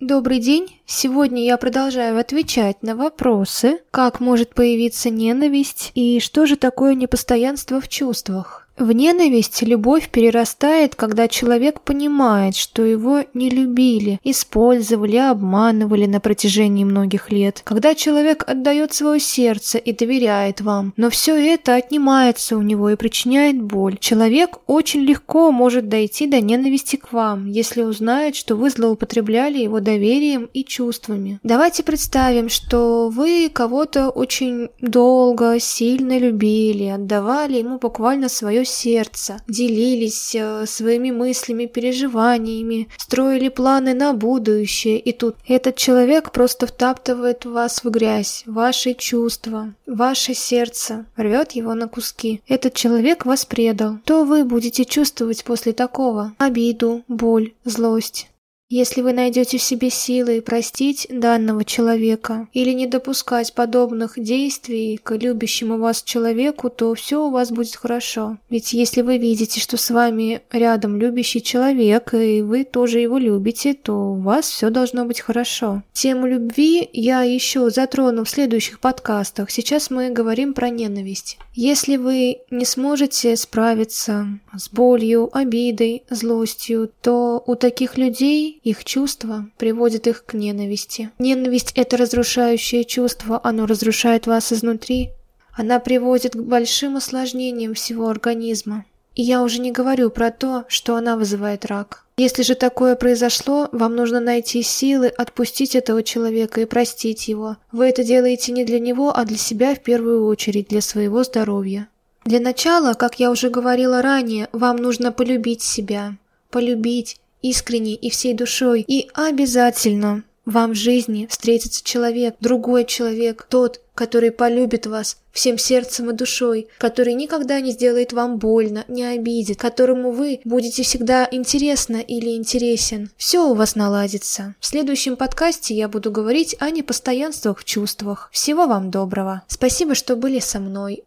Добрый день! Сегодня я продолжаю отвечать на вопросы, как может появиться ненависть и что же такое непостоянство в чувствах. В ненависть любовь перерастает, когда человек понимает, что его не любили, использовали, обманывали на протяжении многих лет. Когда человек отдает свое сердце и доверяет вам, но все это отнимается у него и причиняет боль. Человек очень легко может дойти до ненависти к вам, если узнает, что вы злоупотребляли его доверием и чувствами. Давайте представим, что вы кого-то очень долго, сильно любили, отдавали ему буквально свое сердца, делились э, своими мыслями, переживаниями, строили планы на будущее, и тут этот человек просто втаптывает вас в грязь, ваши чувства, ваше сердце, рвет его на куски. Этот человек вас предал. Что вы будете чувствовать после такого? Обиду, боль, злость. Если вы найдете в себе силы простить данного человека или не допускать подобных действий к любящему вас человеку, то все у вас будет хорошо. Ведь если вы видите, что с вами рядом любящий человек, и вы тоже его любите, то у вас все должно быть хорошо. Тему любви я еще затрону в следующих подкастах. Сейчас мы говорим про ненависть. Если вы не сможете справиться с болью, обидой, злостью, то у таких людей их чувства приводят их к ненависти. Ненависть – это разрушающее чувство, оно разрушает вас изнутри. Она приводит к большим осложнениям всего организма. И я уже не говорю про то, что она вызывает рак. Если же такое произошло, вам нужно найти силы отпустить этого человека и простить его. Вы это делаете не для него, а для себя в первую очередь, для своего здоровья. Для начала, как я уже говорила ранее, вам нужно полюбить себя. Полюбить, искренне и всей душой, и обязательно вам в жизни встретится человек, другой человек, тот, который полюбит вас всем сердцем и душой, который никогда не сделает вам больно, не обидит, которому вы будете всегда интересно или интересен. Все у вас наладится. В следующем подкасте я буду говорить о непостоянствах в чувствах. Всего вам доброго. Спасибо, что были со мной.